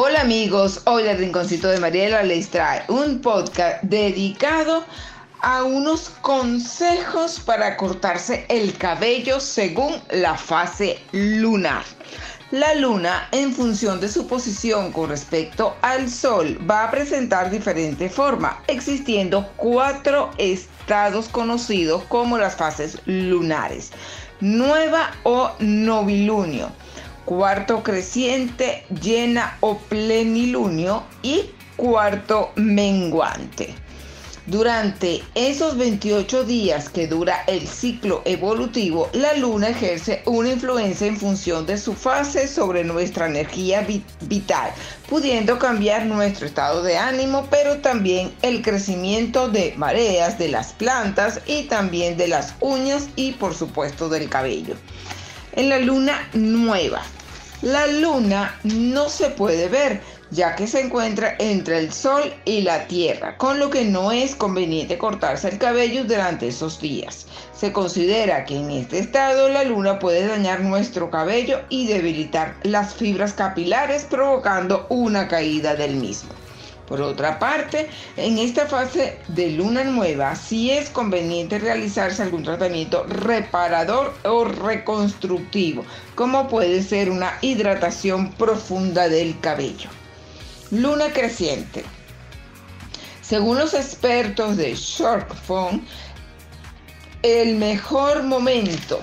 Hola amigos, hoy el Rinconcito de Mariela les trae un podcast dedicado a unos consejos para cortarse el cabello según la fase lunar. La luna, en función de su posición con respecto al sol, va a presentar diferente forma, existiendo cuatro estados conocidos como las fases lunares, nueva o novilunio cuarto creciente, llena o plenilunio y cuarto menguante. Durante esos 28 días que dura el ciclo evolutivo, la luna ejerce una influencia en función de su fase sobre nuestra energía vital, pudiendo cambiar nuestro estado de ánimo, pero también el crecimiento de mareas de las plantas y también de las uñas y por supuesto del cabello. En la luna nueva, la luna no se puede ver ya que se encuentra entre el sol y la tierra, con lo que no es conveniente cortarse el cabello durante esos días. Se considera que en este estado la luna puede dañar nuestro cabello y debilitar las fibras capilares provocando una caída del mismo. Por otra parte, en esta fase de luna nueva sí es conveniente realizarse algún tratamiento reparador o reconstructivo, como puede ser una hidratación profunda del cabello. Luna creciente. Según los expertos de Phone, el mejor momento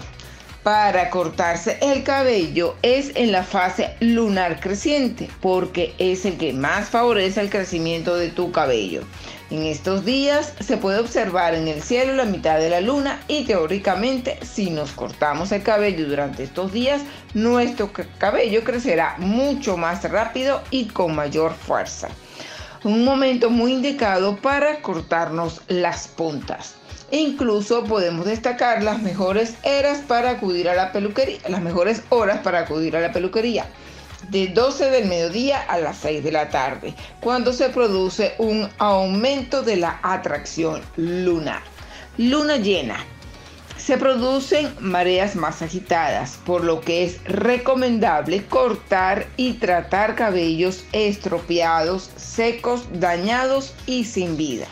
para cortarse el cabello es en la fase lunar creciente porque es el que más favorece el crecimiento de tu cabello. En estos días se puede observar en el cielo la mitad de la luna y teóricamente si nos cortamos el cabello durante estos días, nuestro cabello crecerá mucho más rápido y con mayor fuerza. Un momento muy indicado para cortarnos las puntas. E incluso podemos destacar las mejores eras para acudir a la peluquería, las mejores horas para acudir a la peluquería. De 12 del mediodía a las 6 de la tarde, cuando se produce un aumento de la atracción lunar. Luna llena. Se producen mareas más agitadas, por lo que es recomendable cortar y tratar cabellos estropeados, secos, dañados y sin vida.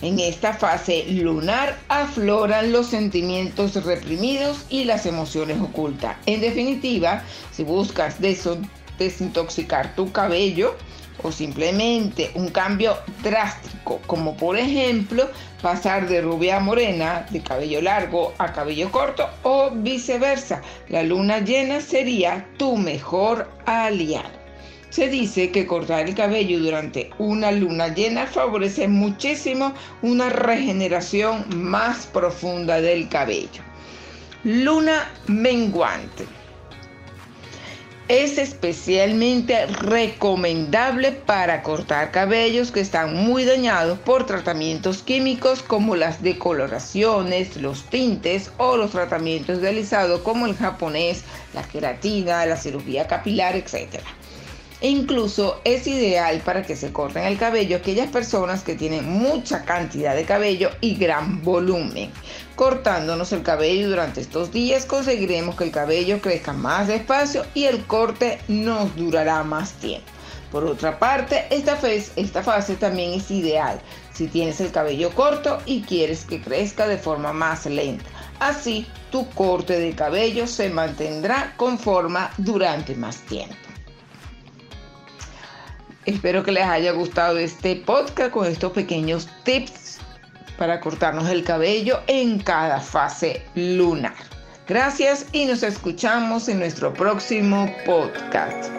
En esta fase lunar afloran los sentimientos reprimidos y las emociones ocultas. En definitiva, si buscas desintoxicar tu cabello o simplemente un cambio drástico, como por ejemplo pasar de rubia a morena, de cabello largo a cabello corto o viceversa, la luna llena sería tu mejor aliado. Se dice que cortar el cabello durante una luna llena favorece muchísimo una regeneración más profunda del cabello. Luna menguante. Es especialmente recomendable para cortar cabellos que están muy dañados por tratamientos químicos como las decoloraciones, los tintes o los tratamientos de como el japonés, la queratina, la cirugía capilar, etc. E incluso es ideal para que se corten el cabello aquellas personas que tienen mucha cantidad de cabello y gran volumen. Cortándonos el cabello durante estos días conseguiremos que el cabello crezca más despacio y el corte nos durará más tiempo. Por otra parte, esta fase, esta fase también es ideal si tienes el cabello corto y quieres que crezca de forma más lenta. Así, tu corte de cabello se mantendrá con forma durante más tiempo. Espero que les haya gustado este podcast con estos pequeños tips para cortarnos el cabello en cada fase lunar. Gracias y nos escuchamos en nuestro próximo podcast.